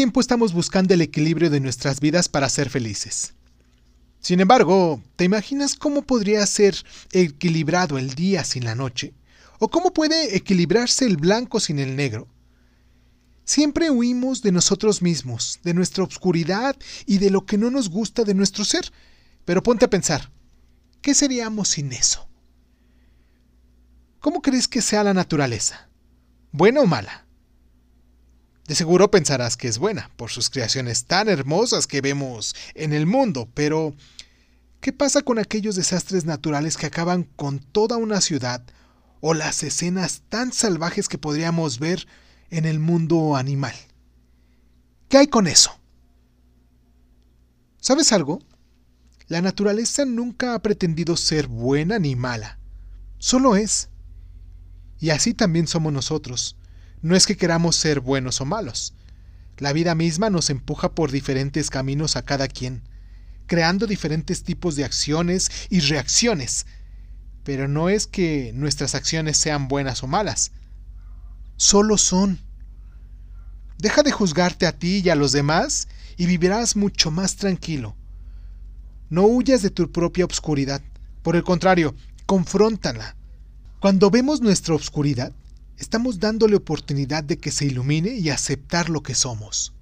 tiempo estamos buscando el equilibrio de nuestras vidas para ser felices. Sin embargo, ¿te imaginas cómo podría ser equilibrado el día sin la noche? ¿O cómo puede equilibrarse el blanco sin el negro? Siempre huimos de nosotros mismos, de nuestra obscuridad y de lo que no nos gusta de nuestro ser. Pero ponte a pensar, ¿qué seríamos sin eso? ¿Cómo crees que sea la naturaleza? ¿Buena o mala? De seguro pensarás que es buena, por sus creaciones tan hermosas que vemos en el mundo, pero ¿qué pasa con aquellos desastres naturales que acaban con toda una ciudad o las escenas tan salvajes que podríamos ver en el mundo animal? ¿Qué hay con eso? ¿Sabes algo? La naturaleza nunca ha pretendido ser buena ni mala, solo es. Y así también somos nosotros. No es que queramos ser buenos o malos. La vida misma nos empuja por diferentes caminos a cada quien, creando diferentes tipos de acciones y reacciones. Pero no es que nuestras acciones sean buenas o malas. Solo son. Deja de juzgarte a ti y a los demás y vivirás mucho más tranquilo. No huyas de tu propia obscuridad. Por el contrario, confróntala. Cuando vemos nuestra obscuridad, estamos dándole oportunidad de que se ilumine y aceptar lo que somos.